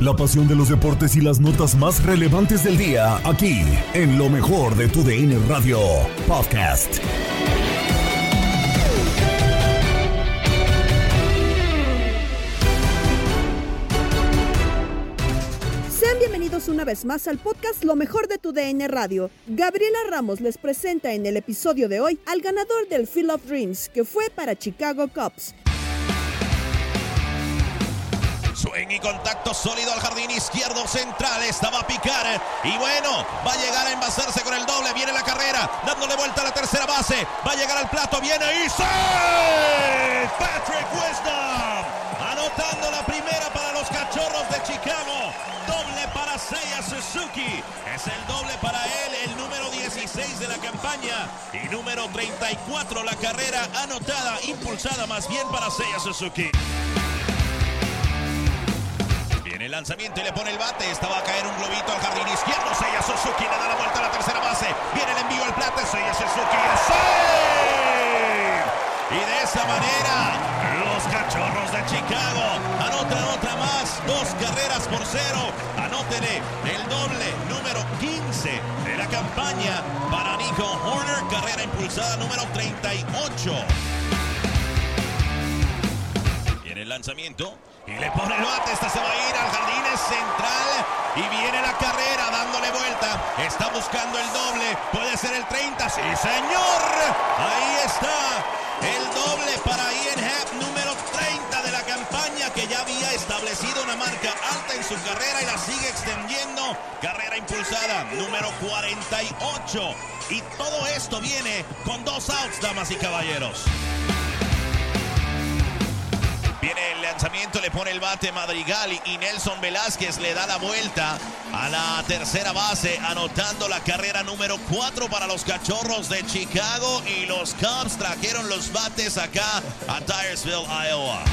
La pasión de los deportes y las notas más relevantes del día, aquí, en lo mejor de tu DN Radio Podcast. Sean bienvenidos una vez más al podcast Lo mejor de tu DN Radio. Gabriela Ramos les presenta en el episodio de hoy al ganador del Field of Dreams, que fue para Chicago Cubs. Swing y contacto sólido al jardín izquierdo central. Esta va a picar. Y bueno, va a llegar a envasarse con el doble. Viene la carrera, dándole vuelta a la tercera base. Va a llegar al plato. Viene y ¡sí! Patrick Wisdom. Anotando la primera para los cachorros de Chicago. Doble para Seiya Suzuki. Es el doble para él, el número 16 de la campaña. Y número 34 la carrera anotada, impulsada más bien para Seiya Suzuki. El lanzamiento y le pone el bate. Esta va a caer un globito al jardín izquierdo. Seiya Suzuki le da la vuelta a la tercera base. Viene el envío al plato. Seiya Suzuki. ¡Sí! Y de esa manera, los cachorros de Chicago anotan otra más. Dos carreras por cero. Anótele el doble número 15 de la campaña para Nico Horner. Carrera impulsada número 38. Viene el lanzamiento y le pone el bate. Esta se va a ir al jardín central. Y viene la carrera dándole vuelta. Está buscando el doble. Puede ser el 30. Sí, señor. Ahí está. El doble para Ian Happ, número 30 de la campaña, que ya había establecido una marca alta en su carrera y la sigue extendiendo. Carrera impulsada, número 48. Y todo esto viene con dos outs, damas y caballeros. Viene el lanzamiento, le pone el bate Madrigal y Nelson Velázquez le da la vuelta a la tercera base, anotando la carrera número 4 para los cachorros de Chicago. Y los Cubs trajeron los bates acá a Dyersville, Iowa.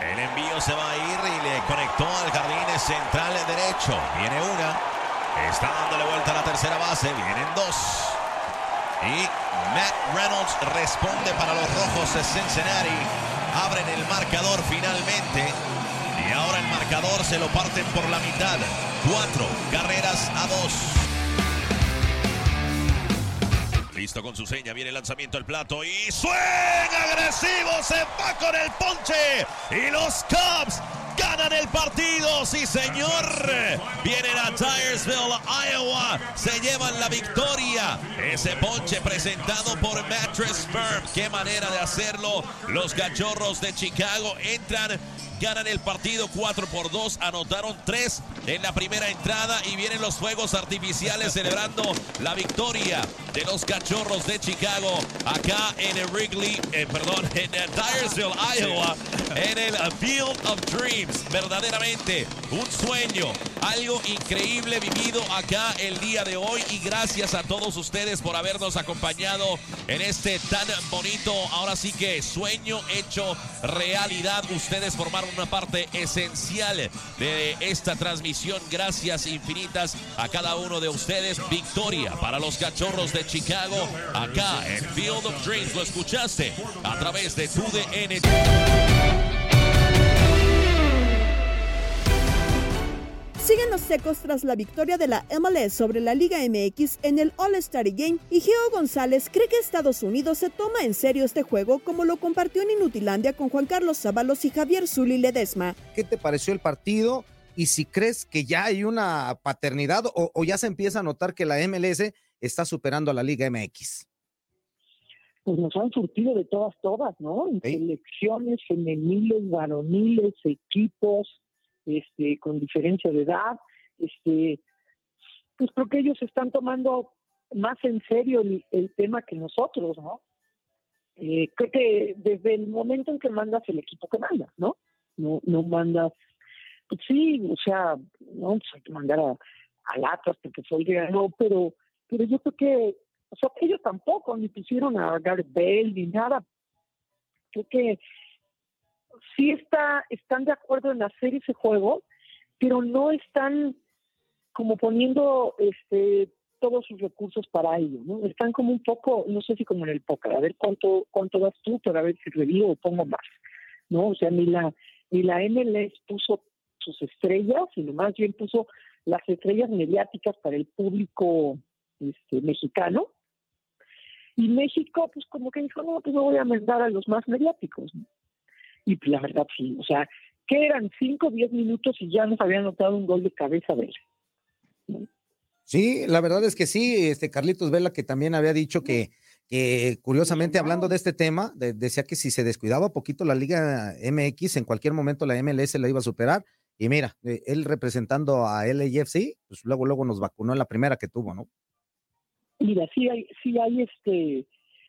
El envío se va a ir y le conectó al jardín central derecho. Viene una, está dándole vuelta a la tercera base, vienen dos. Y Matt Reynolds responde para los rojos de Cincinnati. Abren el marcador finalmente. Y ahora el marcador se lo parten por la mitad. Cuatro carreras a dos. Listo con su seña, viene el lanzamiento al plato y suena agresivo, se va con el ponche y los Cubs ganan el partido, sí señor. Vienen a Dyersville, Iowa, se llevan la victoria. Ese ponche presentado por Mattress Firm, qué manera de hacerlo. Los cachorros de Chicago entran ganan el partido 4 por 2, anotaron 3 en la primera entrada y vienen los fuegos artificiales celebrando la victoria de los cachorros de Chicago acá en el Wrigley, eh, perdón, en Dyersville, Iowa, en el Field of Dreams. Verdaderamente un sueño, algo increíble vivido acá el día de hoy y gracias a todos ustedes por habernos acompañado en este tan bonito, ahora sí que sueño hecho realidad. Ustedes formaron una parte esencial de esta transmisión. Gracias infinitas a cada uno de ustedes. Victoria para los cachorros de Chicago acá en Field of Dreams. Lo escuchaste a través de tu Siguen los secos tras la victoria de la MLS sobre la Liga MX en el All-Star Game y Geo González cree que Estados Unidos se toma en serio este juego como lo compartió en Inutilandia con Juan Carlos Zábalos y Javier Zuli Ledesma. ¿Qué te pareció el partido? Y si crees que ya hay una paternidad o, o ya se empieza a notar que la MLS está superando a la Liga MX pues nos han surtido de todas, todas, ¿no? En selecciones femeniles, varoniles, equipos, este, con diferencia de edad, este, pues creo que ellos están tomando más en serio el, tema que nosotros, ¿no? Eh, creo que desde el momento en que mandas el equipo que mandas, ¿no? No, no mandas, pues sí, o sea, no pues hay que mandar a, a porque soy de no, pero, pero yo creo que, o sea, ellos tampoco ni pusieron a Gareth Bale ni nada. Creo que sí está, están de acuerdo en hacer ese juego, pero no están como poniendo este todos sus recursos para ello, ¿no? Están como un poco, no sé si como en el póker, a ver cuánto cuánto das tú para ver si revivo o pongo más, ¿no? O sea, ni la ni la MLS puso sus estrellas, sino más bien puso las estrellas mediáticas para el público este, mexicano. Y México, pues como que dijo, no, pues no voy a mandar a los más mediáticos. ¿no? Y la verdad, sí, o sea, que eran 5 o 10 minutos y ya nos habían notado un gol de cabeza de él. Sí, la verdad es que sí, este Carlitos Vela que también había dicho que, que curiosamente hablando de este tema, decía que si se descuidaba poquito la Liga MX, en cualquier momento la MLS la iba a superar. Y mira, eh, él representando a LAFC, pues luego, luego nos vacunó en la primera que tuvo, ¿no? Mira, sí hay, sí hay este,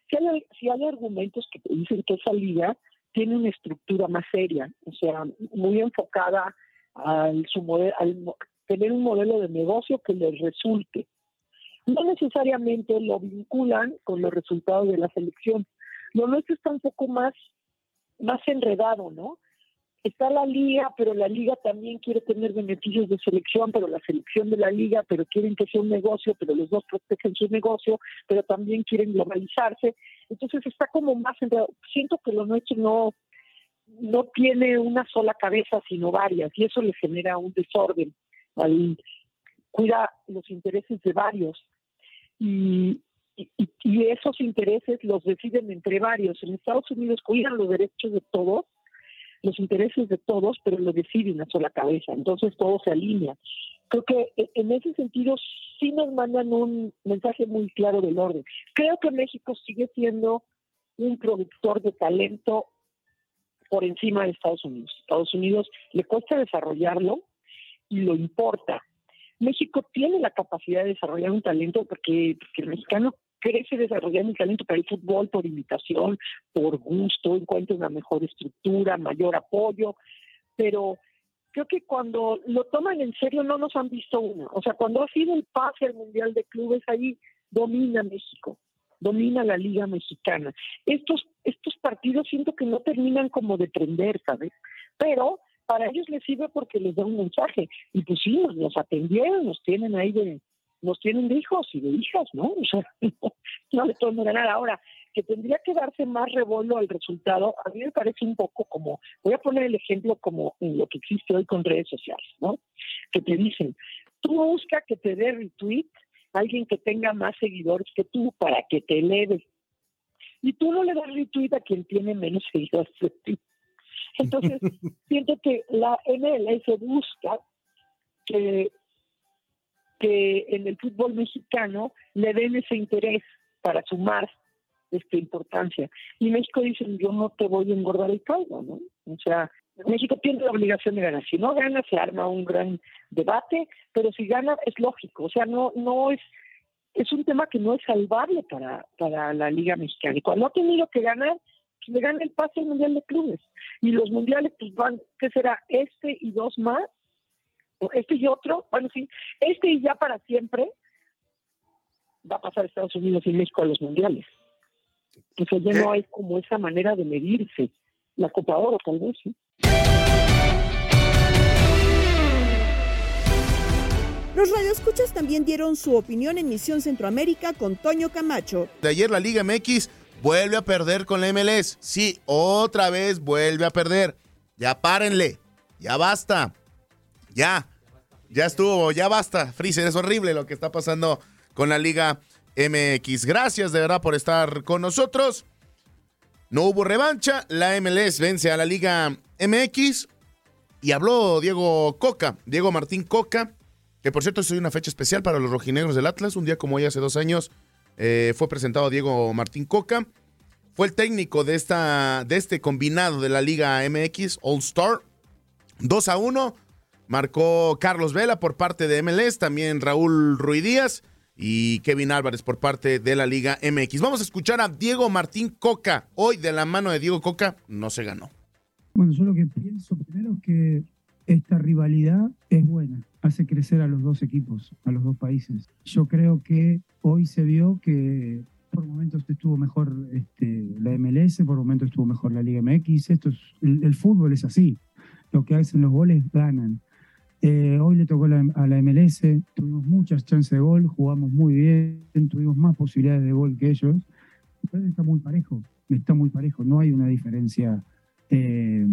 sí hay, sí hay argumentos que dicen que esa liga tiene una estructura más seria, o sea, muy enfocada al, su al tener un modelo de negocio que les resulte. No necesariamente lo vinculan con los resultados de la selección. Lo nuestro está un poco más, más enredado, ¿no? Está la liga, pero la liga también quiere tener beneficios de selección, pero la selección de la liga, pero quieren que sea un negocio, pero los dos protegen su negocio, pero también quieren globalizarse. Entonces está como más Siento que lo nuestro no, no tiene una sola cabeza, sino varias, y eso le genera un desorden. Cuida los intereses de varios. Y, y, esos intereses los deciden entre varios. En Estados Unidos cuidan los derechos de todos, los intereses de todos, pero lo decide una sola cabeza. Entonces todo se alinea. Creo que e, en ese sentido sí nos mandan un mensaje muy claro del orden. Creo que México sigue siendo un productor de talento por encima de Estados Unidos. Estados Unidos le cuesta desarrollarlo y lo importa. México tiene la capacidad de desarrollar un talento porque, el mexicano crece desarrollando un talento para el fútbol por invitación, por gusto, encuentra una mejor estructura, mayor apoyo, pero creo que cuando lo toman en serio no nos han visto una. O sea, cuando ha sido el pase al Mundial de Clubes, ahí domina México, domina la Liga Mexicana. Estos, estos partidos siento que no terminan como de prender, ¿sabes? Pero para ellos les sirve porque les da un mensaje. Y pues sí, nos, atendieron, nos tienen ahí de, nos tienen de hijos y de hijas, ¿no? O sea, no, no le pueden ganar ahora que tendría que darse más revuelo al resultado, a mí me parece un poco como, voy a poner el ejemplo como en lo que existe hoy con redes sociales, ¿no? Que te dicen, tú busca que te dé retweet alguien que tenga más seguidores que tú para que te eleve. Y tú no le das retweet a quien tiene menos seguidores que ti. Entonces, siento que la MLS busca que, que en el fútbol mexicano le den ese interés para sumar esta importancia. Y México dice, yo no te voy a engordar el caldo, ¿no? O sea, México tiene la obligación de ganar. Si no gana, se arma un gran debate, pero si gana, es lógico. O sea, no, no es, es un tema que no es salvable para, para la Liga Mexicana. Y cuando ha tenido que ganar, pues le gana el pase al Mundial de Clubes. Y los mundiales, pues van, ¿qué será? Este y dos más, este y otro, bueno, sí, este y ya para siempre va a pasar Estados Unidos y México a los mundiales. Entonces ya no hay como esa manera de medirse. La Copa Oro, tal vez, sí. Los radioescuchas también dieron su opinión en Misión Centroamérica con Toño Camacho. De ayer la Liga MX vuelve a perder con la MLS. Sí, otra vez vuelve a perder. Ya párenle. Ya basta. Ya. Ya estuvo. Ya basta. Freezer, es horrible lo que está pasando con la Liga MX. Gracias de verdad por estar con nosotros. No hubo revancha. La MLS vence a la Liga MX. Y habló Diego Coca, Diego Martín Coca, que por cierto es una fecha especial para los rojinegros del Atlas. Un día como hoy hace dos años eh, fue presentado Diego Martín Coca. Fue el técnico de, esta, de este combinado de la Liga MX All Star. 2 a 1. Marcó Carlos Vela por parte de MLS, también Raúl Ruidíaz y Kevin Álvarez por parte de la Liga MX. Vamos a escuchar a Diego Martín Coca. Hoy de la mano de Diego Coca no se ganó. Bueno, yo lo que pienso primero es que esta rivalidad es buena, hace crecer a los dos equipos, a los dos países. Yo creo que hoy se vio que por momentos estuvo mejor este, la MLS, por momentos estuvo mejor la Liga MX. Esto es, el, el fútbol es así. Lo que hacen los goles ganan. Eh, hoy le tocó a la MLS, tuvimos muchas chances de gol, jugamos muy bien, tuvimos más posibilidades de gol que ellos. Entonces está muy parejo, está muy parejo, no hay una diferencia eh,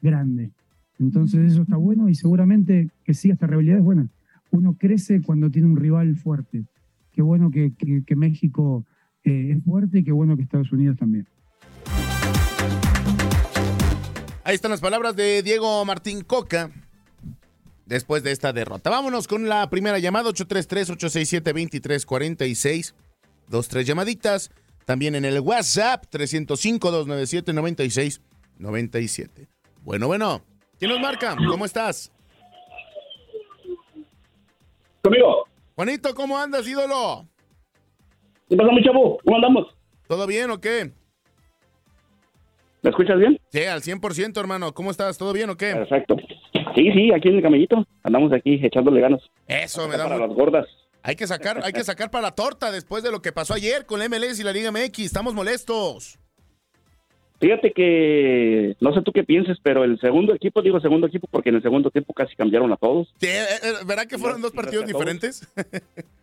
grande. Entonces eso está bueno y seguramente que sí, esta rivalidad es buena. Uno crece cuando tiene un rival fuerte. Qué bueno que México eh, es fuerte y qué bueno que Estados Unidos también. Ahí están las palabras de Diego Martín Coca después de esta derrota. Vámonos con la primera llamada, 833-867-2346. Dos, tres llamaditas. También en el WhatsApp, 305-297-9697. Bueno, bueno. ¿Quién nos marca? ¿Cómo estás? Conmigo. Juanito, ¿cómo andas, ídolo? ¿Qué pasa, mi chavo? ¿Cómo andamos? ¿Todo bien o qué? ¿Me escuchas bien? Sí, al 100%, hermano. ¿Cómo estás? ¿Todo bien o qué? Perfecto. Sí, sí, aquí en el camellito. Andamos aquí echándole ganas. Eso me da Para las gordas. Hay que sacar, hay que sacar para la torta después de lo que pasó ayer con la MLS y la Liga MX. Estamos molestos. Fíjate que no sé tú qué pienses, pero el segundo equipo, digo segundo equipo porque en el segundo tiempo casi cambiaron a todos. Eh, eh, ¿Verdad que fueron dos partidos diferentes?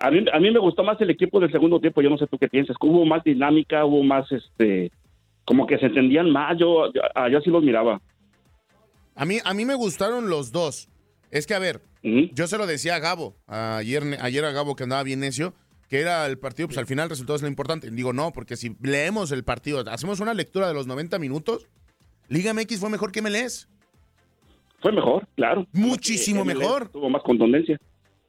A mí, a mí me gustó más el equipo del segundo tiempo, yo no sé tú qué piensas. Hubo más dinámica, hubo más, este, como que se entendían más, yo, yo, ah, yo así los miraba. A mí, a mí me gustaron los dos. Es que, a ver, yo se lo decía a Gabo, ayer, ayer a Gabo que andaba bien necio, que era el partido, pues al final el resultado es lo importante. Digo, no, porque si leemos el partido, hacemos una lectura de los 90 minutos, Liga MX fue mejor que MLS. Fue mejor, claro. Muchísimo MLS mejor. Tuvo más contundencia.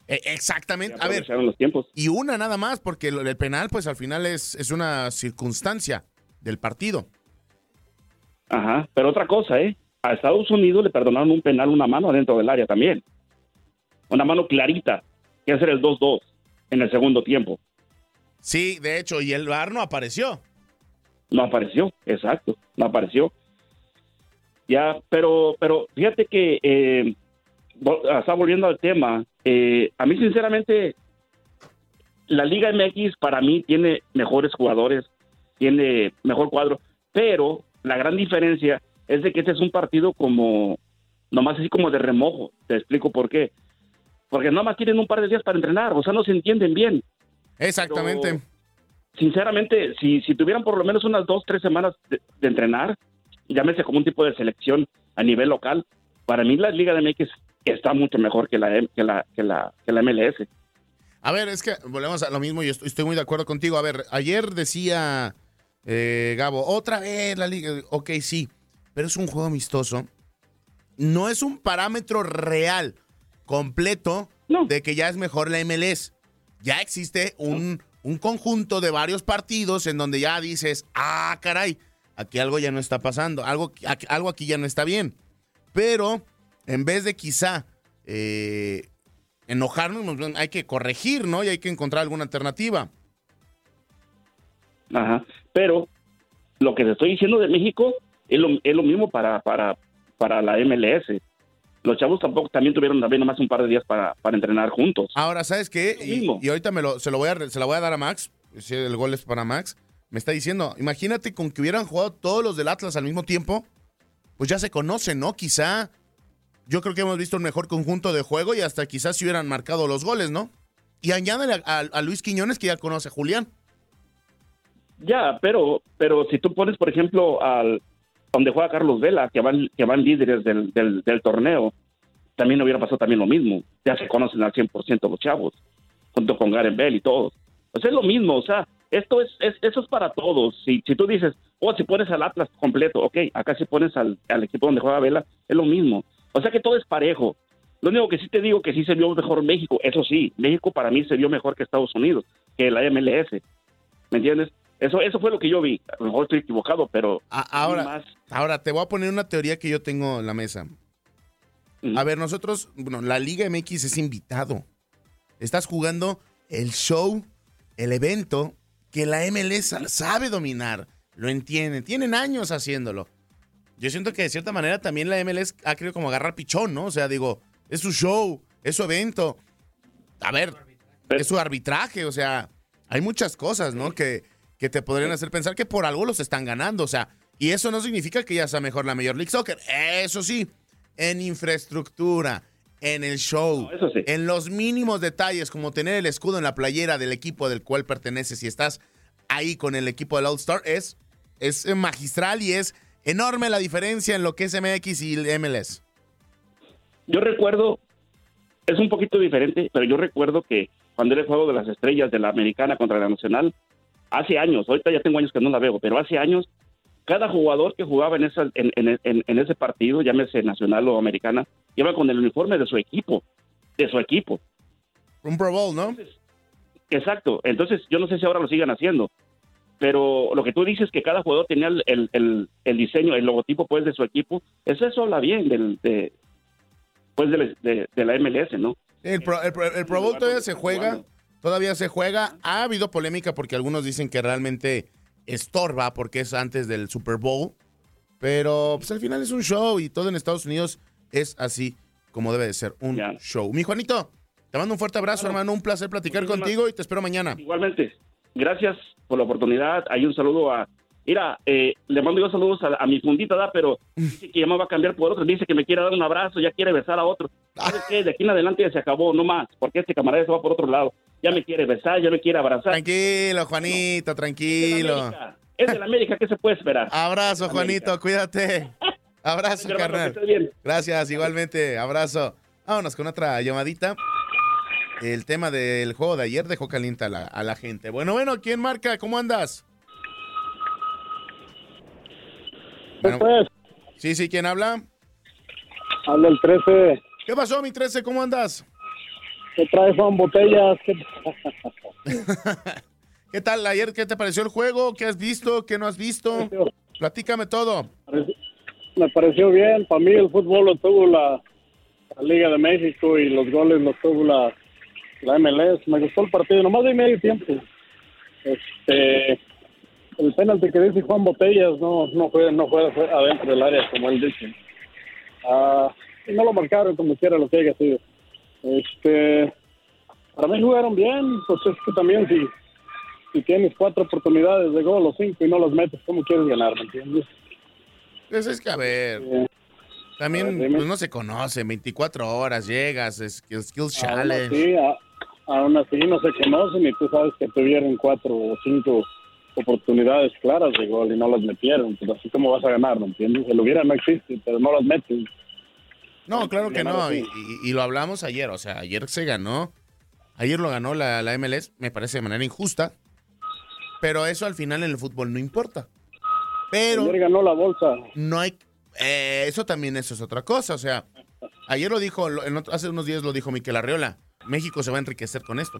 E- exactamente. A ver, Aprovecharon los tiempos. y una nada más, porque el penal, pues al final es, es una circunstancia del partido. Ajá, pero otra cosa, ¿eh? A Estados Unidos le perdonaron un penal, una mano adentro del área también. Una mano clarita, que es el 2-2 en el segundo tiempo. Sí, de hecho, y el VAR no apareció. No apareció, exacto, no apareció. Ya, pero, pero fíjate que, eh, vol- está volviendo al tema, eh, a mí sinceramente, la Liga MX para mí tiene mejores jugadores, tiene mejor cuadro, pero la gran diferencia es de que este es un partido como, nomás así como de remojo, te explico por qué. Porque nomás tienen un par de días para entrenar, o sea, no se entienden bien. Exactamente. Pero, sinceramente, si, si tuvieran por lo menos unas dos, tres semanas de, de entrenar, llámese como un tipo de selección a nivel local, para mí la Liga de MX está mucho mejor que la, que la, que la, que la MLS. A ver, es que volvemos a lo mismo y estoy, estoy muy de acuerdo contigo. A ver, ayer decía eh, Gabo, otra vez la liga. Ok, sí, pero es un juego amistoso. No es un parámetro real, completo, de que ya es mejor la MLS. Ya existe un, un conjunto de varios partidos en donde ya dices, ah, caray, aquí algo ya no está pasando, algo, aquí- algo aquí ya no está bien. Pero en vez de quizá eh, enojarnos, hay que corregir, ¿no? Y hay que encontrar alguna alternativa. Ajá. Pero lo que te estoy diciendo de México es lo, es lo mismo para, para, para la MLS. Los chavos tampoco también tuvieron también nomás un par de días para, para entrenar juntos. Ahora, ¿sabes qué? Y, y ahorita me lo, se, lo voy a, se la voy a dar a Max. Si el gol es para Max. Me está diciendo, imagínate con que hubieran jugado todos los del Atlas al mismo tiempo. Pues ya se conocen, ¿no? Quizá. Yo creo que hemos visto un mejor conjunto de juego y hasta quizás si hubieran marcado los goles, ¿no? Y añádale a, a- a Luis Quiñones que ya conoce a Julián. Ya, pero, pero si tú pones, por ejemplo, al donde juega Carlos Vela, que van, que van líderes del, del, del torneo, también hubiera pasado también lo mismo. Ya se conocen al 100% los chavos, junto con Garen Bell y todos. Sea, es lo mismo, o sea, esto es, es eso es para todos. Si, si tú dices, oh, si pones al Atlas completo, ok, acá si pones al, al equipo donde juega Vela, es lo mismo. O sea que todo es parejo. Lo único que sí te digo que sí se vio mejor México, eso sí, México para mí se vio mejor que Estados Unidos, que la MLS. ¿Me entiendes? Eso, eso fue lo que yo vi. A lo mejor estoy equivocado, pero Ahora, ahora te voy a poner una teoría que yo tengo en la mesa. A ver, nosotros, bueno, la Liga MX es invitado. Estás jugando el show, el evento que la MLS sabe dominar, lo entienden, tienen años haciéndolo. Yo siento que de cierta manera también la MLS ha querido como agarrar pichón, ¿no? O sea, digo, es su show, es su evento. A ver, es su arbitraje, o sea, hay muchas cosas, ¿no? Que, que te podrían hacer pensar que por algo los están ganando, o sea, y eso no significa que ya sea mejor la Major League Soccer. Eso sí, en infraestructura, en el show, en los mínimos detalles, como tener el escudo en la playera del equipo del cual perteneces y estás ahí con el equipo del All Star, es, es magistral y es enorme la diferencia en lo que es MX y el MLS. yo recuerdo, es un poquito diferente, pero yo recuerdo que cuando era el juego de las estrellas de la americana contra la nacional, hace años, ahorita ya tengo años que no la veo, pero hace años, cada jugador que jugaba en, esa, en, en- en- ese partido, llámese nacional o americana, iba con el uniforme de su equipo, de su equipo. Un Pro Bowl, ¿no? Exacto. Entonces, yo no sé si ahora lo sigan haciendo, pero lo que tú dices que cada jugador tenía el, el- el- el diseño, el logotipo, pues, de su equipo, eso, eso habla bien del, de, pues, de, la- de- de la MLS, ¿no? El Pro, el Pro- el Pro Bowl todavía se juega, todavía se juega. Ha habido polémica porque algunos dicen que realmente estorba porque es antes del Super Bowl, pero pues al final es un show y todo en Estados Unidos es así como debe de ser, un show. Mi Juanito, te mando un fuerte abrazo, hermano, un placer platicar Muchísimas- contigo y te espero mañana. Igualmente, gracias por la oportunidad. Hay un saludo a. Mira, eh, le mando yo saludos a, a mi fundita, ¿da? pero dice que ya me va a cambiar por otro. Dice que me quiere dar un abrazo, ya quiere besar a otro. ¿Sabes qué? De aquí en adelante ya se acabó, no más, porque este camarada se va por otro lado. Ya me quiere besar, ya me quiere abrazar. Tranquilo, Juanito, tranquilo. Es de la América, ¿qué se puede esperar? Abrazo, Juanito, cuídate. Abrazo, carnal. bien. Gracias, igualmente. Abrazo. Vámonos con otra llamadita. El tema del juego de ayer dejó caliente a la, a la gente. Bueno, bueno, ¿quién marca? ¿Cómo andas? Bueno, sí, sí, ¿quién habla? Habla el 13. ¿Qué pasó, mi 13? ¿Cómo andas? ¿Qué trae Juan Botellas? ¿Qué- ¿Qué tal ayer? ¿Qué te pareció el juego? ¿Qué has visto? ¿Qué no has visto? Platícame todo. Me pareció bien. Para mí el fútbol lo tuvo la, la Liga de México y los goles los tuvo la, la MLS. Me gustó el partido, nomás de medio tiempo. Este, el penalti que dice Juan Botellas no no fue no fue, fue adentro del área como él dice. Ah, y no lo marcaron como quiera lo que haya sido. Este, para mí jugaron bien, pues es que también si si tienes cuatro oportunidades de gol o cinco y no las metes, ¿cómo quieres ganar? ¿Me entiendes? Pues es que, a ver, también pues, no se conoce. 24 horas llegas, skills Aún Challenge. así, a- aún así no se conocen y tú sabes que tuvieron cuatro o cinco oportunidades claras de gol y no las metieron. Pues así como vas a ganar, ¿me entiendes? El hubiera no existe, pero no las metes. No, claro que no. Y, lo hablamos ayer. O sea, ayer se ganó. Ayer lo ganó la, la MLS, me parece de manera injusta. Pero eso al final en el fútbol no importa. Pero. Ayer ganó la bolsa. No hay. eh, eso también eso es otra cosa. O sea, ayer lo dijo, en otro- hace unos días lo dijo Miquel Arriola. México se va a enriquecer con esto.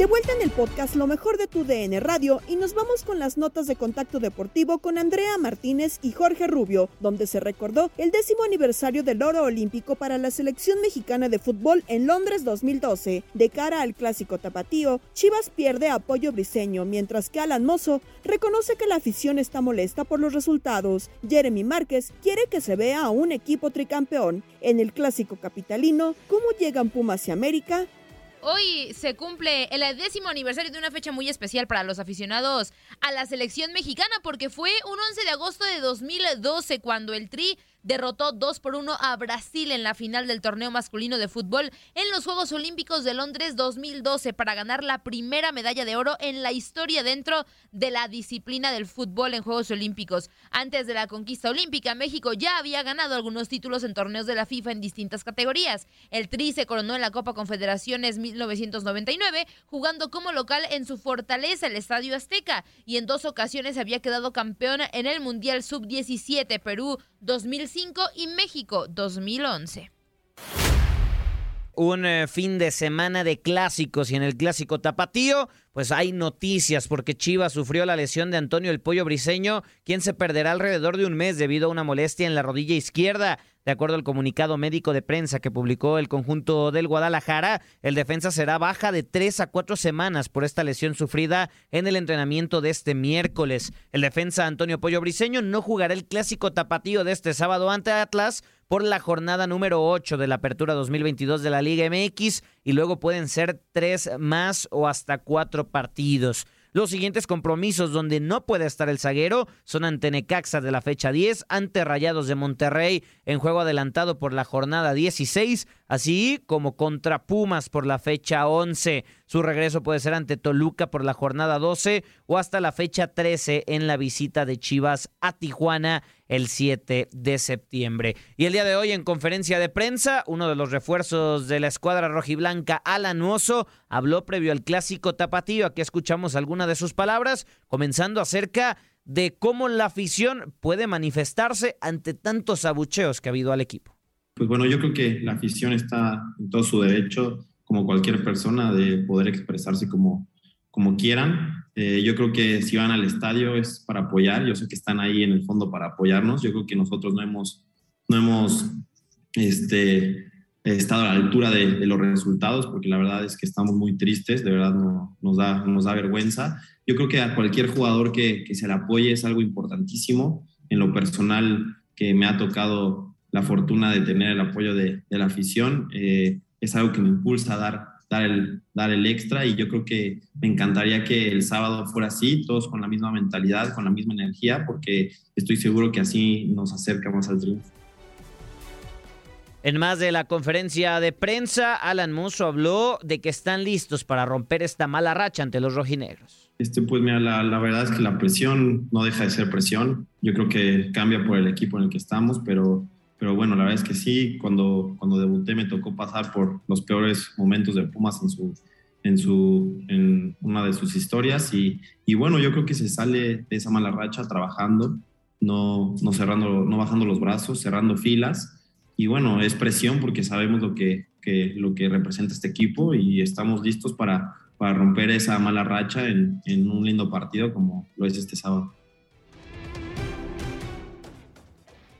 De vuelta en el podcast Lo mejor de tu DN Radio y nos vamos con las notas de contacto deportivo con Andrea Martínez y Jorge Rubio, donde se recordó el décimo aniversario del oro olímpico para la selección mexicana de fútbol en Londres 2012. De cara al clásico tapatío, Chivas pierde apoyo briseño, mientras que Alan Mozo reconoce que la afición está molesta por los resultados. Jeremy Márquez quiere que se vea a un equipo tricampeón. En el clásico capitalino, ¿cómo llegan Pumas y América? Hoy se cumple el décimo aniversario de una fecha muy especial para los aficionados a la selección mexicana porque fue un 11 de agosto de 2012 cuando el Tri derrotó 2 por 1 a Brasil en la final del torneo masculino de fútbol en los Juegos Olímpicos de Londres 2012 para ganar la primera medalla de oro en la historia dentro de la disciplina del fútbol en Juegos Olímpicos. Antes de la conquista olímpica, México ya había ganado algunos títulos en torneos de la FIFA en distintas categorías. El Tri se coronó en la Copa Confederaciones 1999, jugando como local en su fortaleza, el Estadio Azteca, y en dos ocasiones había quedado campeón en el Mundial Sub-17 Perú 2005 y México 2011 un eh, fin de semana de clásicos y en el clásico tapatío, pues hay noticias porque Chivas sufrió la lesión de Antonio el Pollo Briseño, quien se perderá alrededor de un mes debido a una molestia en la rodilla izquierda. De acuerdo al comunicado médico de prensa que publicó el conjunto del Guadalajara, el defensa será baja de tres a cuatro semanas por esta lesión sufrida en el entrenamiento de este miércoles. El defensa Antonio Pollo Briseño no jugará el clásico tapatío de este sábado ante Atlas por la jornada número 8 de la apertura 2022 de la Liga MX y luego pueden ser tres más o hasta cuatro partidos. Los siguientes compromisos donde no puede estar el zaguero son ante Necaxa de la fecha 10, ante Rayados de Monterrey en juego adelantado por la jornada 16, así como contra Pumas por la fecha 11. Su regreso puede ser ante Toluca por la jornada 12 o hasta la fecha 13 en la visita de Chivas a Tijuana el 7 de septiembre. Y el día de hoy en conferencia de prensa, uno de los refuerzos de la escuadra rojiblanca, Alan Oso, habló previo al clásico tapatío. Aquí escuchamos algunas de sus palabras, comenzando acerca de cómo la afición puede manifestarse ante tantos abucheos que ha habido al equipo. Pues bueno, yo creo que la afición está en todo su derecho, como cualquier persona, de poder expresarse como, como quieran. Eh, yo creo que si van al estadio es para apoyar, yo sé que están ahí en el fondo para apoyarnos, yo creo que nosotros no hemos, no hemos este, estado a la altura de, los resultados, porque la verdad es que estamos muy tristes, de verdad no, nos, da, nos da vergüenza. Yo creo que a cualquier jugador que, se le apoye es algo importantísimo. En lo personal, que me ha tocado la fortuna de tener el apoyo de, de la afición, eh, es algo que me impulsa a dar dar el, dar el extra y yo creo que me encantaría que el sábado fuera así, todos con la misma mentalidad, con la misma energía, porque estoy seguro que así nos acercamos al triunfo. En más de la conferencia de prensa, Alan Musso habló de que están listos para romper esta mala racha ante los rojinegros. Este, pues mira, la, la, verdad es que la presión no deja de ser presión. Yo creo que cambia por el equipo en el que estamos, pero pero bueno, la verdad es que sí, cuando, cuando debuté me tocó pasar por los peores momentos de Pumas en, su, en, su, en una de sus historias y, y bueno, yo creo que se sale de esa mala racha trabajando, no, no, cerrando, no bajando los brazos, cerrando filas y bueno, es presión porque sabemos lo que, que, lo que representa este equipo y estamos listos para, para romper esa mala racha en, en un lindo partido como lo es este sábado.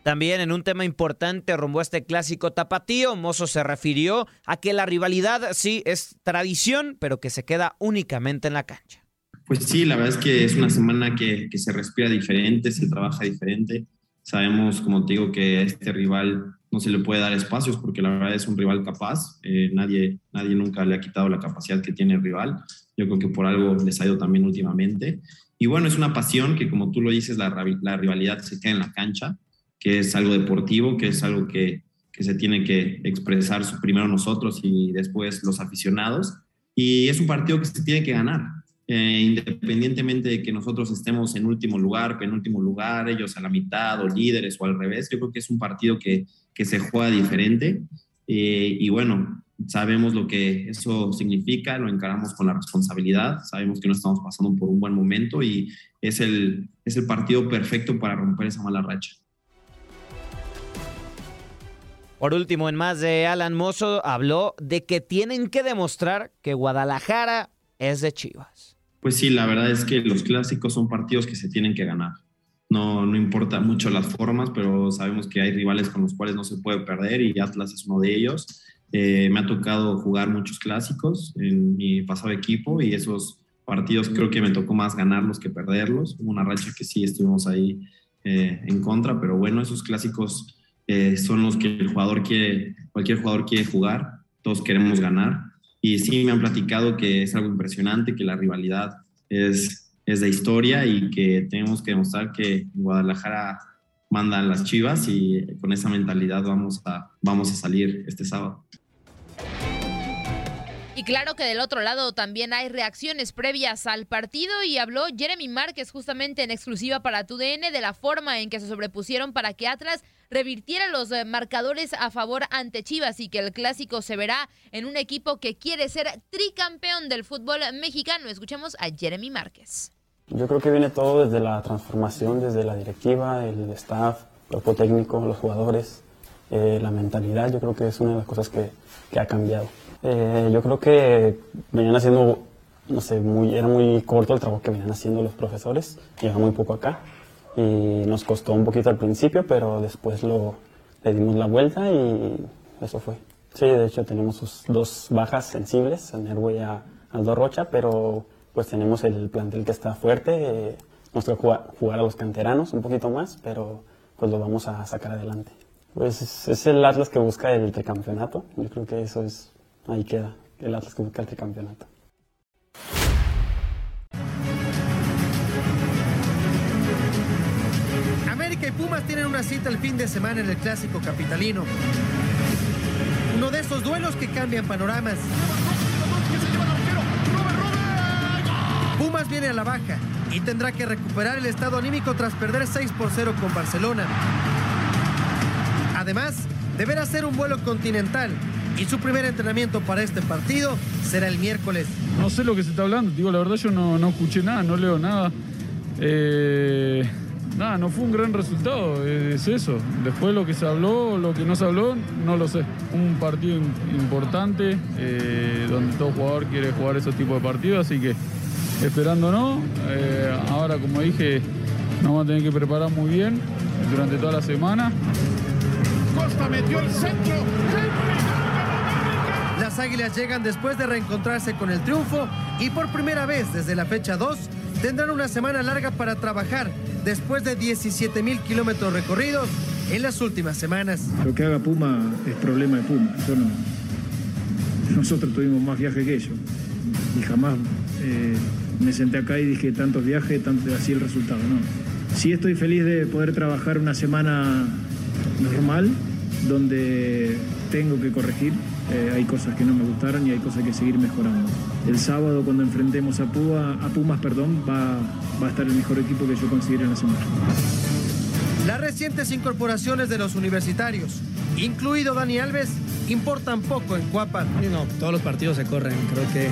También en un tema importante rumbo a este clásico tapatío, Mozo se refirió a que la rivalidad sí es tradición, pero que se queda únicamente en la cancha. Pues sí, la verdad es que es una semana que, que se respira diferente, se trabaja diferente. Sabemos, como te digo, que este rival no se le puede dar espacios porque la verdad es un rival capaz. Eh, nadie, nadie nunca le ha quitado la capacidad que tiene el rival. Yo creo que por algo les ha ido también últimamente. Y bueno, es una pasión que, como tú lo dices, la, la rivalidad se queda en la cancha, que es algo deportivo, que es algo que, que se tiene que expresar primero nosotros y después los aficionados. Y es un partido que se tiene que ganar. Eh, independientemente de que nosotros estemos en último lugar, penúltimo lugar, ellos a la mitad o líderes o al revés, yo creo que es un partido que, que se juega diferente eh, y bueno, sabemos lo que eso significa, lo encaramos con la responsabilidad, sabemos que no estamos pasando por un buen momento y es el, es el partido perfecto para romper esa mala racha. Por último, en más de Alan Mozo, habló de que tienen que demostrar que Guadalajara es de Chivas. Pues sí, la verdad es que los clásicos son partidos que se tienen que ganar. No, no importa mucho las formas, pero sabemos que hay rivales con los cuales no se puede perder y Atlas es uno de ellos. Eh, me ha tocado jugar muchos clásicos en mi pasado equipo y esos partidos creo que me tocó más ganarlos que perderlos. Hubo una racha que sí estuvimos ahí eh, en contra, pero bueno, esos clásicos eh, son los que el jugador quiere, cualquier jugador quiere jugar, todos queremos ganar y sí me han platicado que es algo impresionante, que la rivalidad es, es de historia y que tenemos que demostrar que Guadalajara manda las chivas y con esa mentalidad vamos a, vamos a salir este sábado. Y claro que del otro lado también hay reacciones previas al partido y habló Jeremy Márquez justamente en exclusiva para TUDN de la forma en que se sobrepusieron para que Atlas revirtiera los eh, marcadores a favor ante Chivas y que el clásico se verá en un equipo que quiere ser tricampeón del fútbol mexicano. Escuchemos a Jeremy Márquez. Yo creo que viene todo desde la transformación, desde la directiva, el staff, el cuerpo técnico, los jugadores, eh, la mentalidad. Yo creo que es una de las cosas que, que ha cambiado. Eh, yo creo que venían haciendo, no sé, muy, era muy corto el trabajo que venían haciendo los profesores, llega muy poco acá y nos costó un poquito al principio, pero después lo, le dimos la vuelta y eso fue. Sí, de hecho tenemos dos bajas sensibles, a Nervo y a Aldo Rocha, pero pues tenemos el plantel que está fuerte, eh, nos toca jugar, jugar, a los canteranos un poquito más, pero pues lo vamos a sacar adelante. Pues es, es el Atlas que busca el tricampeonato, yo creo que eso es, ahí queda, el Atlas que busca el tricampeonato. Pumas tienen una cita el fin de semana en el clásico capitalino. Uno de esos duelos que cambian panoramas. Pumas viene a la baja y tendrá que recuperar el estado anímico tras perder 6 por 0 con Barcelona. Además, deberá hacer un vuelo continental y su primer entrenamiento para este partido será el miércoles. No sé lo que se está hablando, digo, la verdad yo no, no escuché nada, no leo nada. Eh, nada, no fue un gran resultado, es eso. Después lo que se habló, lo que no se habló, no lo sé. Un partido importante, eh, donde todo jugador quiere jugar esos tipos de partidos, así que esperándonos. Eh, ahora, como dije, nos vamos a tener que preparar muy bien durante toda la semana. Costa metió el centro. Las Águilas llegan después de reencontrarse con el triunfo y por primera vez desde la fecha 2 tendrán una semana larga para trabajar después de 17 mil kilómetros recorridos en las últimas semanas. Lo que haga Puma es problema de Puma. Yo no. Nosotros tuvimos más viajes que ellos y jamás eh, me senté acá y dije tantos viajes, tanto así el resultado. No. Sí estoy feliz de poder trabajar una semana normal donde tengo que corregir. Eh, hay cosas que no me gustaron y hay cosas que seguir mejorando. El sábado cuando enfrentemos a, Puma, a Pumas perdón, va, va a estar el mejor equipo que yo considero en la semana. Las recientes incorporaciones de los universitarios, incluido Dani Alves, importan poco en Cuapa. No, todos los partidos se corren. Creo que,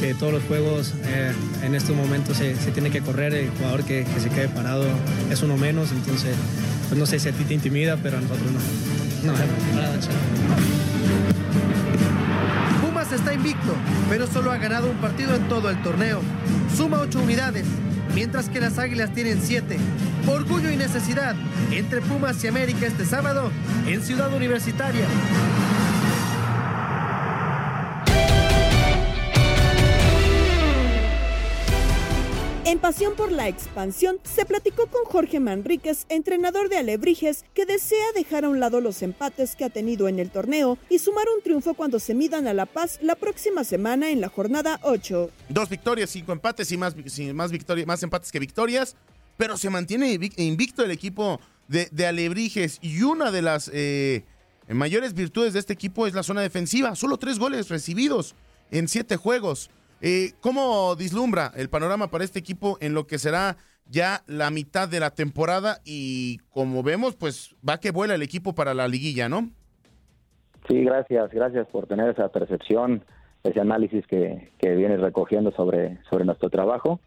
que todos los juegos eh, en estos momentos se, se, tiene que correr. El jugador que, que, se quede parado es uno menos. Entonces, pues no sé si a ti te intimida, pero a nosotros no. No, nada, Pumas está invicto, pero solo ha ganado un partido en todo el torneo. Suma ocho unidades, mientras que las Águilas tienen siete. Orgullo y necesidad entre Pumas y América este sábado en Ciudad Universitaria. En Pasión por la Expansión se platicó con Jorge Manríquez, entrenador de Alebrijes, que desea dejar a un lado los empates que ha tenido en el torneo y sumar un triunfo cuando se midan a La Paz la próxima semana en la jornada 8. Dos victorias, cinco empates y más, más, victorias, más empates que victorias, pero se mantiene invicto el equipo de, de Alebrijes y una de las eh, mayores virtudes de este equipo es la zona defensiva. Solo tres goles recibidos en siete juegos. Eh, ¿Cómo dislumbra el panorama para este equipo en lo que será ya la mitad de la temporada? Y como vemos, pues va que vuela el equipo para la liguilla, ¿no? Sí, gracias, gracias por tener esa percepción, ese análisis que, que vienes recogiendo sobre, sobre nuestro trabajo.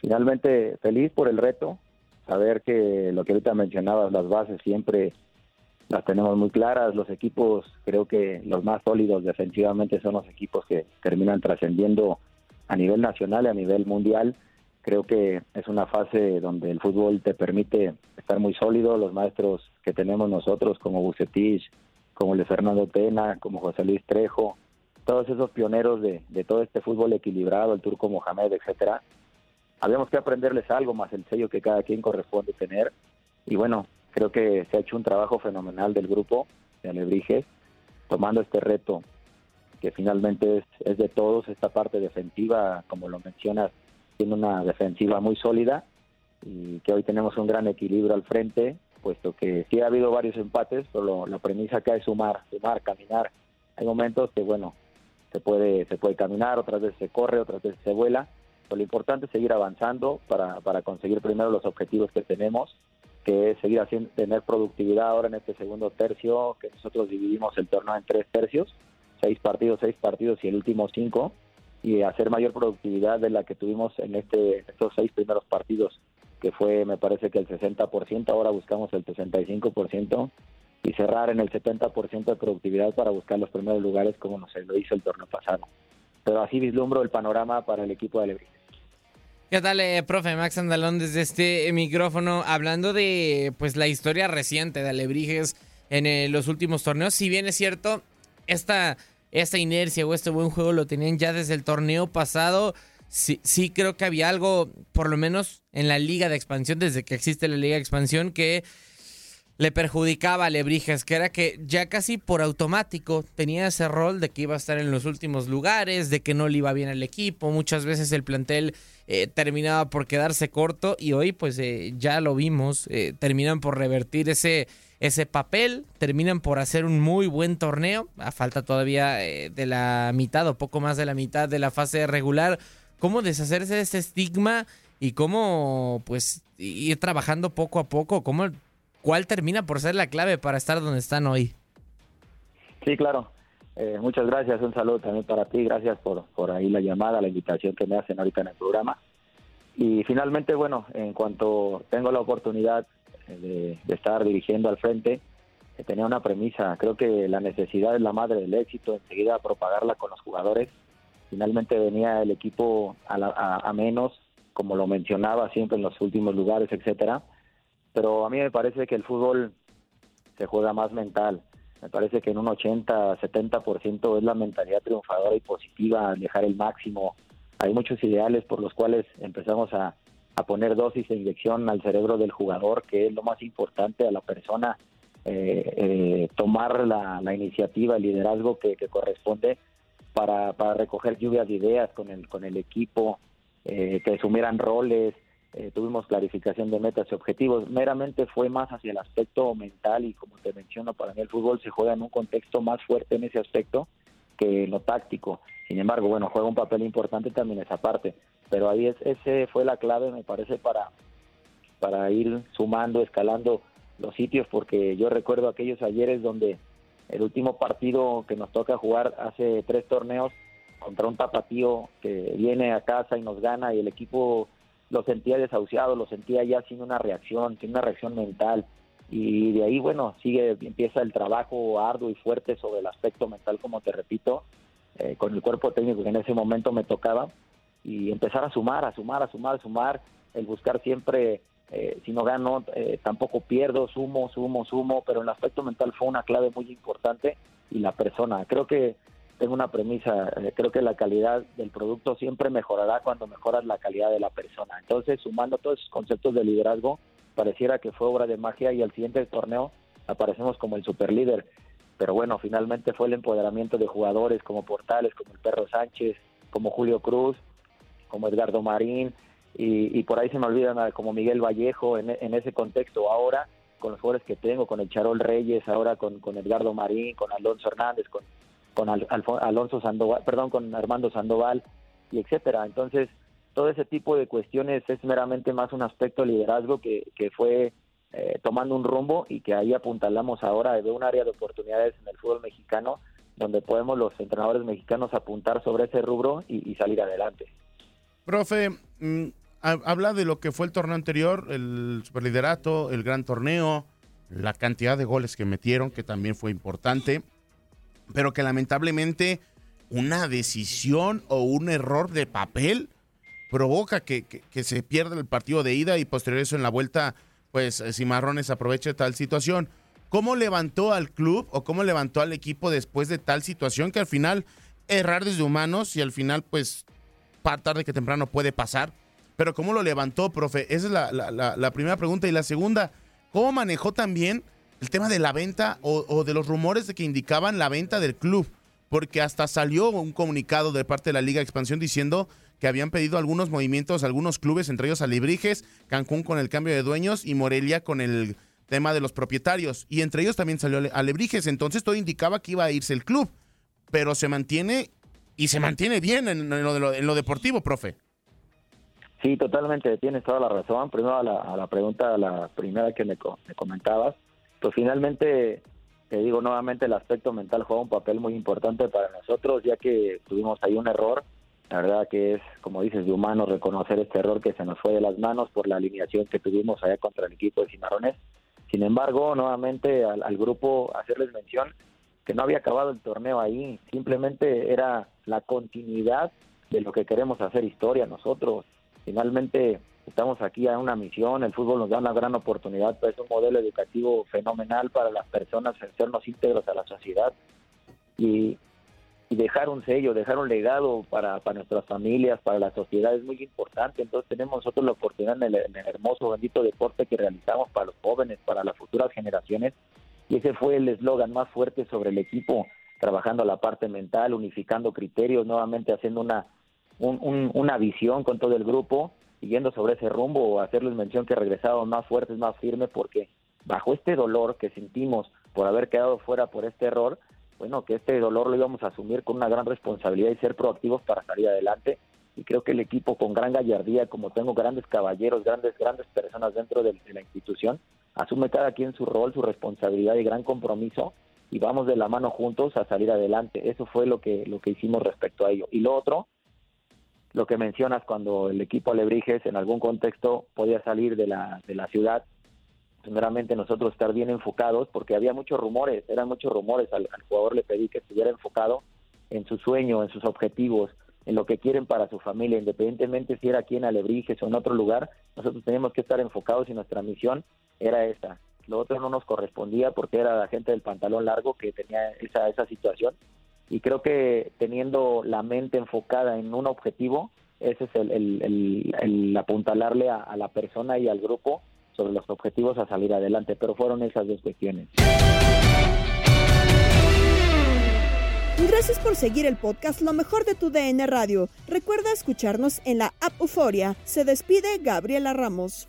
Finalmente, feliz por el reto, saber que lo que ahorita mencionabas, las bases siempre las tenemos muy claras. Los equipos, creo que los más sólidos defensivamente son los equipos que terminan trascendiendo a nivel nacional y a nivel mundial. Creo que es una fase donde el fútbol te permite estar muy sólido. Los maestros que tenemos nosotros, como Bucetich, como el Fernando Tena, como José Luis Trejo, todos esos pioneros de, de todo este fútbol equilibrado, el turco Mohamed, etcétera, habíamos que aprenderles algo más el sello que cada quien corresponde tener. Y bueno, Creo que se ha hecho un trabajo fenomenal del grupo de Alebrijes, tomando este reto que finalmente es, es de todos, esta parte defensiva, como lo mencionas, tiene una defensiva muy sólida y que hoy tenemos un gran equilibrio al frente, puesto que sí ha habido varios empates, pero la premisa acá es sumar, sumar, caminar. Hay momentos que, bueno, se puede, se puede caminar, otras veces se corre, otras veces se vuela, pero lo importante es seguir avanzando para, para conseguir primero los objetivos que tenemos que es seguir haciendo, tener productividad ahora en este segundo tercio, que nosotros dividimos el torneo en tres tercios, seis partidos, seis partidos y el último cinco, y hacer mayor productividad de la que tuvimos en este, estos seis primeros partidos, que fue me parece que el 60%, ahora buscamos el 65%, y cerrar en el 70% de productividad para buscar los primeros lugares como nos lo hizo el torneo pasado. Pero así vislumbro el panorama para el equipo de Lebrija. ¿Qué tal, eh, profe Max Andalón, desde este micrófono? Hablando de pues la historia reciente de Alebrijes en eh, los últimos torneos, si bien es cierto, esta, esta inercia o este buen juego lo tenían ya desde el torneo pasado, sí, sí creo que había algo, por lo menos en la liga de expansión, desde que existe la liga de expansión, que le perjudicaba a Lebrijes, que era que ya casi por automático tenía ese rol de que iba a estar en los últimos lugares, de que no le iba bien al equipo, muchas veces el plantel eh, terminaba por quedarse corto y hoy pues eh, ya lo vimos, eh, terminan por revertir ese, ese papel, terminan por hacer un muy buen torneo, a falta todavía de la mitad o poco más de la mitad de la fase regular, cómo deshacerse de ese estigma y cómo pues ir trabajando poco a poco, cómo ¿cuál termina por ser la clave para estar donde están hoy? Sí, claro. Eh, muchas gracias, un saludo también para ti, gracias por, por ahí la llamada, la invitación que me hacen ahorita en el programa. Y finalmente, bueno, en cuanto tengo la oportunidad de, estar dirigiendo al frente, eh, tenía una premisa, creo que la necesidad es la madre del éxito, enseguida propagarla con los jugadores. Finalmente venía el equipo a, a menos, como lo mencionaba siempre en los últimos lugares, etcétera pero a mí me parece que el fútbol se juega más mental. Me parece que en un 80, 70% es la mentalidad triunfadora y positiva, dejar el máximo. Hay muchos ideales por los cuales empezamos a, poner dosis de inyección al cerebro del jugador, que es lo más importante a la persona, eh, eh, tomar la, iniciativa, el liderazgo que, corresponde para, para, recoger lluvias de ideas con el, con el equipo, eh, que asumieran roles, eh, tuvimos clarificación de metas y objetivos. Meramente fue más hacia el aspecto mental y como te menciono, para mí el fútbol se juega en un contexto más fuerte en ese aspecto que lo táctico. Sin embargo, bueno, juega un papel importante también esa parte. Pero ahí es, ese fue la clave, me parece, para, para ir sumando, escalando los sitios, porque yo recuerdo aquellos ayeres donde el último partido que nos toca jugar hace tres torneos contra un tapatío que viene a casa y nos gana y el equipo lo sentía desahuciado, lo sentía ya sin una reacción, sin una reacción mental. Y de ahí, bueno, sigue, empieza el trabajo arduo y fuerte sobre el aspecto mental, como te repito, eh, con el cuerpo técnico que en ese momento me tocaba, y empezar a sumar, a sumar, a sumar, a sumar, el buscar siempre, eh, si no gano, eh, tampoco pierdo, sumo, sumo, sumo, pero el aspecto mental fue una clave muy importante y la persona. Creo que tengo una premisa, eh, creo que la calidad del producto siempre mejorará cuando mejoras la calidad de la persona. Entonces, sumando todos esos conceptos de liderazgo, pareciera que fue obra de magia y al siguiente torneo aparecemos como el superlíder. Pero bueno, finalmente fue el empoderamiento de jugadores como Portales, como el Perro Sánchez, como Julio Cruz, como Edgardo Marín, y, y por ahí se me olvidan como Miguel Vallejo en, en ese contexto. Ahora, con los jugadores que tengo, con el Charol Reyes, ahora con, con Edgardo Marín, con Alonso Hernández, con, con Al- Alonso Sandoval, perdón, con Armando Sandoval, y etcétera. Entonces, todo ese tipo de cuestiones es meramente más un aspecto de liderazgo que, que fue eh, tomando un rumbo y que ahí apuntalamos ahora de un área de oportunidades en el fútbol mexicano donde podemos los entrenadores mexicanos apuntar sobre ese rubro y, salir adelante. Profe, mm, ha- habla de lo que fue el torneo anterior, el superliderato, el gran torneo, la cantidad de goles que metieron, que también fue importante, pero que lamentablemente una decisión o un error de papel provoca que, que- se pierda el partido de ida y posterior eso en la vuelta, pues eh, Cimarrones aproveche tal situación. ¿Cómo levantó al club o cómo levantó al equipo después de tal situación que al final errar desde humanos y al final pues tarde que temprano puede pasar? Pero ¿cómo lo levantó, profe? Esa es la- la primera pregunta. Y la segunda, ¿cómo manejó también el tema de la venta o, o de los rumores de que indicaban la venta del club? Porque hasta salió un comunicado de parte de la Liga de Expansión diciendo que habían pedido algunos movimientos, algunos clubes, entre ellos Alebrijes, Cancún con el cambio de dueños y Morelia con el tema de los propietarios. Y entre ellos también salió Ale- Alebrijes. Entonces todo indicaba que iba a irse el club. Pero se mantiene y se mantiene bien en, lo, deportivo, profe. Sí, totalmente, tienes toda la razón. Primero a la, a la pregunta, a la primera que me, me comentabas, pues finalmente, te digo nuevamente, el aspecto mental juega un papel muy importante para nosotros, ya que tuvimos ahí un error. La verdad que es, como dices, de humano reconocer este error que se nos fue de las manos por la alineación que tuvimos allá contra el equipo de Cimarrones. Sin embargo, nuevamente al, al grupo hacerles mención que no había acabado el torneo ahí, simplemente era la continuidad de lo que queremos hacer historia nosotros. Finalmente estamos aquí a una misión, el fútbol nos da una gran oportunidad, es un modelo educativo fenomenal para las personas, sernos íntegros a la sociedad y, dejar un sello, dejar un legado para, para nuestras familias, para la sociedad es muy importante. Entonces tenemos nosotros la oportunidad en el, hermoso, bendito deporte que realizamos para los jóvenes, para las futuras generaciones. Y ese fue el eslogan más fuerte sobre el equipo, trabajando la parte mental, unificando criterios, nuevamente haciendo una, un- un- una visión con todo el grupo, siguiendo sobre ese rumbo, hacerles mención que regresamos más fuertes, más firmes, porque bajo este dolor que sentimos por haber quedado fuera por este error, bueno, que este dolor lo íbamos a asumir con una gran responsabilidad y ser proactivos para salir adelante. Y creo que el equipo con gran gallardía, como tengo grandes caballeros, grandes, grandes personas dentro de, de la institución, asume cada quien su rol, su responsabilidad y gran compromiso y vamos de la mano juntos a salir adelante. Eso fue lo que, lo que hicimos respecto a ello. Y lo otro, lo que mencionas cuando el equipo Alebrijes en algún contexto podía salir de la, de la ciudad, primeramente nosotros estar bien enfocados, porque había muchos rumores, eran muchos rumores, al, jugador le pedí que estuviera enfocado en su sueño, en sus objetivos, en lo que quieren para su familia, independientemente si era aquí en Alebrijes o en otro lugar, nosotros teníamos que estar enfocados y nuestra misión era esta. Lo otro no nos correspondía porque era la gente del pantalón largo que tenía esa, esa situación y creo que teniendo la mente enfocada en un objetivo, ese es el, apuntalarle a, a la persona y al grupo sobre los objetivos a salir adelante, pero fueron esas dos cuestiones. Gracias por seguir el podcast Lo mejor de tu DN Radio. Recuerda escucharnos en la app Euforia. Se despide Gabriela Ramos.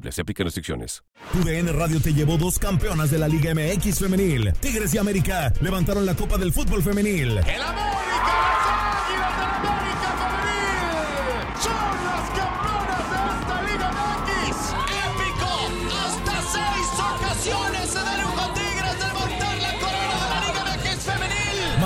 Se aplican restricciones. Tu DN Radio te llevó dos campeonas de la Liga MX femenil. Tigres y América levantaron la Copa del Fútbol femenil. ¡El América,